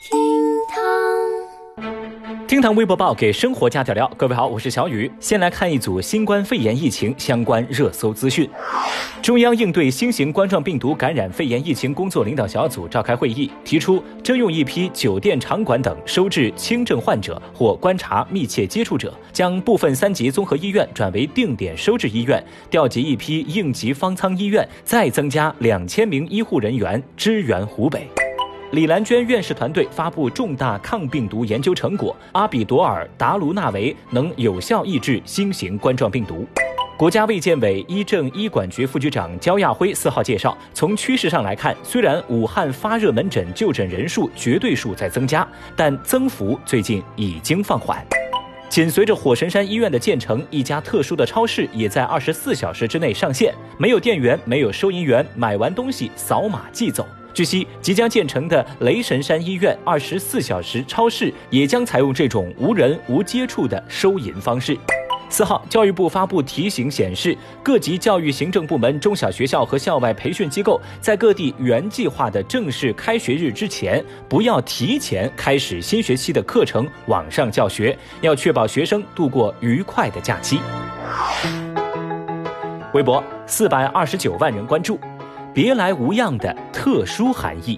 厅堂，厅堂微博报给生活加点料。各位好，我是小雨。先来看一组新冠肺炎疫情相关热搜资讯。中央应对新型冠状病毒感染肺炎疫情工作领导小组召开会议，提出征用一批酒店、场馆等收治轻症患者或观察密切接触者，将部分三级综合医院转为定点收治医院，调集一批应急方舱医院，再增加两千名医护人员支援湖北。李兰娟院士团队发布重大抗病毒研究成果，阿比朵尔达卢纳韦能有效抑制新型冠状病毒。国家卫健委医政医管局副局长焦亚辉四号介绍，从趋势上来看，虽然武汉发热门诊就诊人数绝对数在增加，但增幅最近已经放缓。紧随着火神山医院的建成，一家特殊的超市也在二十四小时之内上线，没有店员，没有收银员，买完东西扫码即走。据悉，即将建成的雷神山医院二十四小时超市也将采用这种无人无接触的收银方式。四号，教育部发布提醒显示，各级教育行政部门、中小学校和校外培训机构在各地原计划的正式开学日之前，不要提前开始新学期的课程网上教学，要确保学生度过愉快的假期。微博四百二十九万人关注。别来无恙的特殊含义。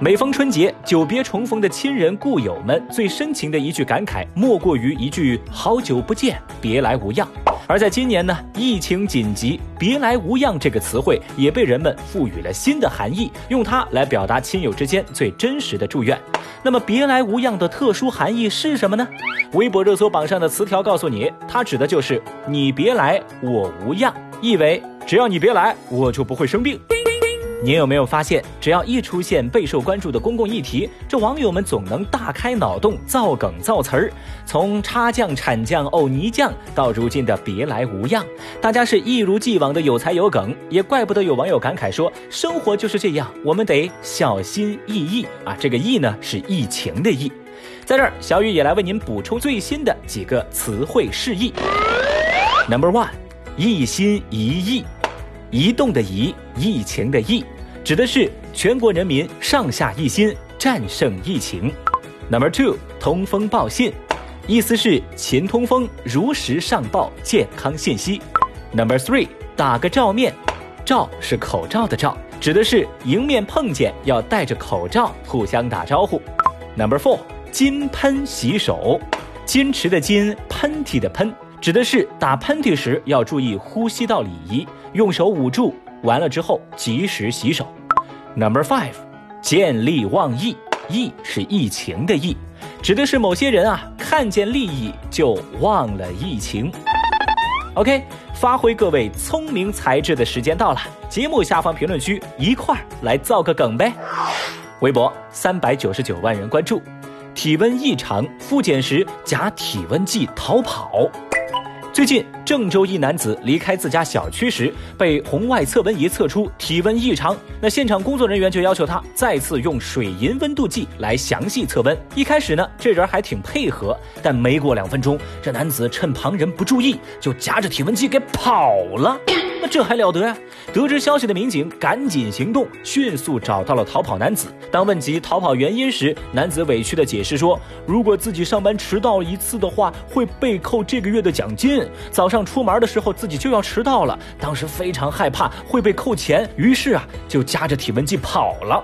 每逢春节，久别重逢的亲人故友们最深情的一句感慨，莫过于一句“好久不见，别来无恙”。而在今年呢，疫情紧急，“别来无恙”这个词汇也被人们赋予了新的含义，用它来表达亲友之间最真实的祝愿。那么，“别来无恙”的特殊含义是什么呢？微博热搜榜上的词条告诉你，它指的就是“你别来，我无恙”，意为只要你别来，我就不会生病。您有没有发现，只要一出现备受关注的公共议题，这网友们总能大开脑洞造梗造词儿。从差酱、产酱、欧泥酱到如今的别来无恙，大家是一如既往的有才有梗，也怪不得有网友感慨说：“生活就是这样，我们得小心翼翼啊！”这个“翼”呢是疫情的“疫”。在这儿，小雨也来为您补充最新的几个词汇释义。Number one，一心一意。移动的移，疫情的疫，指的是全国人民上下一心战胜疫情。Number two，通风报信，意思是勤通风，如实上报健康信息。Number three，打个照面，照是口罩的照，指的是迎面碰见要戴着口罩互相打招呼。Number four，金喷洗手，矜持的矜，喷嚏的喷。指的是打喷嚏时要注意呼吸道礼仪，用手捂住，完了之后及时洗手。Number five，见利忘义，义是疫情的义，指的是某些人啊看见利益就忘了疫情。OK，发挥各位聪明才智的时间到了，节目下方评论区一块儿来造个梗呗。微博三百九十九万人关注，体温异常，复检时夹体温计逃跑。最近，郑州一男子离开自家小区时，被红外测温仪测出体温异常。那现场工作人员就要求他再次用水银温度计来详细测温。一开始呢，这人还挺配合，但没过两分钟，这男子趁旁人不注意，就夹着体温计给跑了。那这还了得呀！得知消息的民警赶紧行动，迅速找到了逃跑男子。当问及逃跑原因时，男子委屈的解释说：“如果自己上班迟到一次的话，会被扣这个月的奖金。早上出门的时候自己就要迟到了，当时非常害怕会被扣钱，于是啊就夹着体温计跑了。”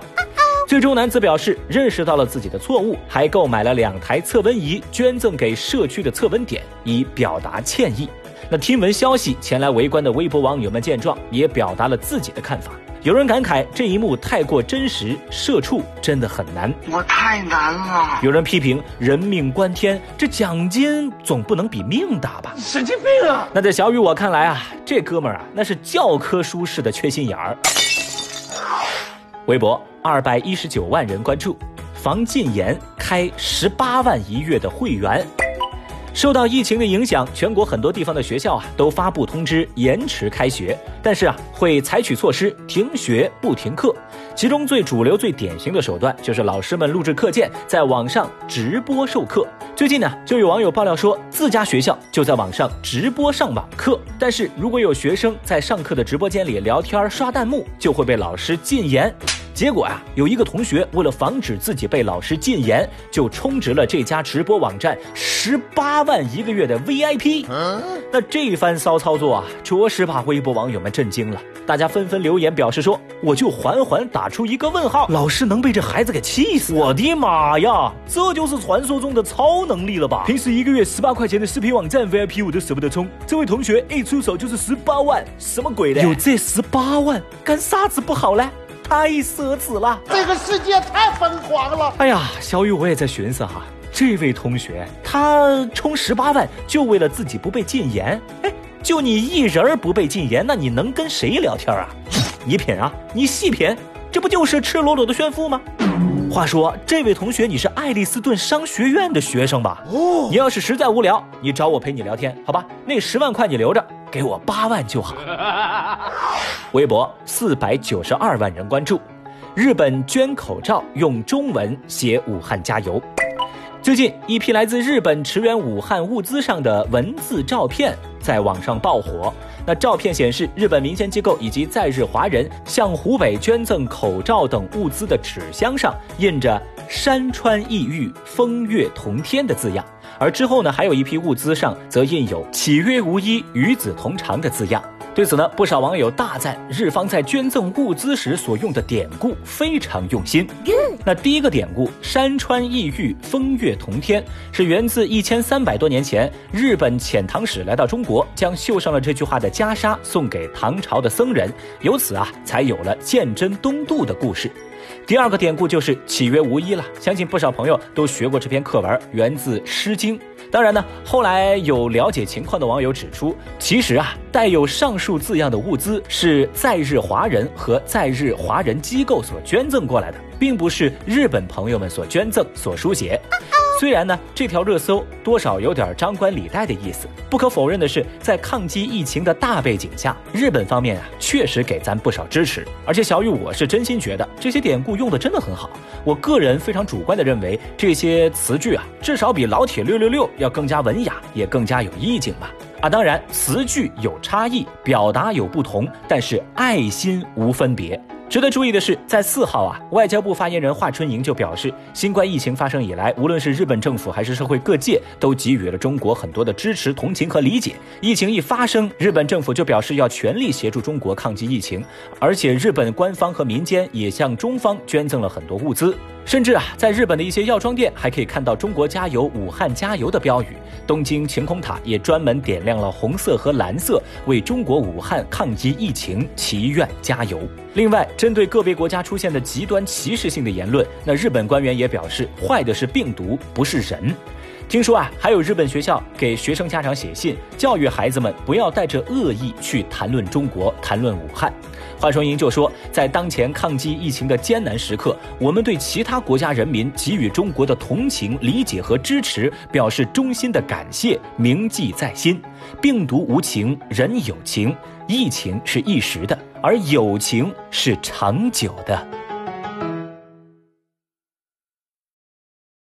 最终，男子表示认识到了自己的错误，还购买了两台测温仪，捐赠给社区的测温点，以表达歉意。那听闻消息前来围观的微博网友们见状，也表达了自己的看法。有人感慨这一幕太过真实，社畜真的很难，我太难了。有人批评人命关天，这奖金总不能比命大吧？神经病啊！那在小雨我看来啊，这哥们儿啊，那是教科书式的缺心眼儿。微博二百一十九万人关注，房禁言开十八万一月的会员。受到疫情的影响，全国很多地方的学校啊都发布通知延迟开学，但是啊会采取措施停学不停课。其中最主流、最典型的手段就是老师们录制课件，在网上直播授课。最近呢，就有网友爆料说，自家学校就在网上直播上网课，但是如果有学生在上课的直播间里聊天刷弹幕，就会被老师禁言。结果啊，有一个同学为了防止自己被老师禁言，就充值了这家直播网站十八万一个月的 VIP。那这番骚操作啊，着实把微博网友们震惊了。大家纷纷留言表示说：“我就缓缓打出一个问号，老师能被这孩子给气死？我的妈呀，这就是传说中的超能力了吧？平时一个月十八块钱的视频网站 VIP 我都舍不得充，这位同学一出手就是十八万，什么鬼的？有这十八万干啥子不好呢？太奢侈了！这个世界太疯狂了！哎呀，小雨我也在寻思哈，这位同学他充十八万就为了自己不被禁言，哎。”就你一人不被禁言，那你能跟谁聊天啊？你品啊，你细品，这不就是赤裸裸的炫富吗？话说，这位同学，你是爱丽斯顿商学院的学生吧？哦，你要是实在无聊，你找我陪你聊天，好吧？那十万块你留着，给我八万就好。微博四百九十二万人关注，日本捐口罩用中文写“武汉加油”。最近，一批来自日本驰援武汉物资上的文字照片在网上爆火。那照片显示，日本民间机构以及在日华人向湖北捐赠口罩等物资的纸箱上印着“山川异域，风月同天”的字样，而之后呢，还有一批物资上则印有“岂曰无衣，与子同裳”的字样。对此呢，不少网友大赞日方在捐赠物资时所用的典故非常用心。那第一个典故“山川异域，风月同天”是源自一千三百多年前日本遣唐使来到中国，将绣上了这句话的袈裟送给唐朝的僧人，由此啊才有了鉴真东渡的故事。第二个典故就是“岂曰无衣”了，相信不少朋友都学过这篇课文，源自《诗经》。当然呢，后来有了解情况的网友指出，其实啊，带有上述字样的物资是在日华人和在日华人机构所捐赠过来的，并不是日本朋友们所捐赠、所书写。虽然呢，这条热搜多少有点张冠李戴的意思，不可否认的是，在抗击疫情的大背景下，日本方面啊确实给咱不少支持。而且小雨，我是真心觉得这些典故用的真的很好。我个人非常主观的认为，这些词句啊，至少比老铁六六六要更加文雅，也更加有意境吧。啊，当然词句有差异，表达有不同，但是爱心无分别。值得注意的是，在四号啊，外交部发言人华春莹就表示，新冠疫情发生以来，无论是日本政府还是社会各界，都给予了中国很多的支持、同情和理解。疫情一发生，日本政府就表示要全力协助中国抗击疫情，而且日本官方和民间也向中方捐赠了很多物资。甚至啊，在日本的一些药妆店还可以看到“中国加油，武汉加油”的标语。东京晴空塔也专门点亮了红色和蓝色，为中国武汉抗击疫情祈愿加油。另外，针对个别国家出现的极端歧视性的言论，那日本官员也表示，坏的是病毒，不是人。听说啊，还有日本学校给学生家长写信，教育孩子们不要带着恶意去谈论中国、谈论武汉。华春莹就说，在当前抗击疫情的艰难时刻，我们对其他国家人民给予中国的同情、理解和支持表示衷心的感谢，铭记在心。病毒无情，人有情，疫情是一时的，而友情是长久的。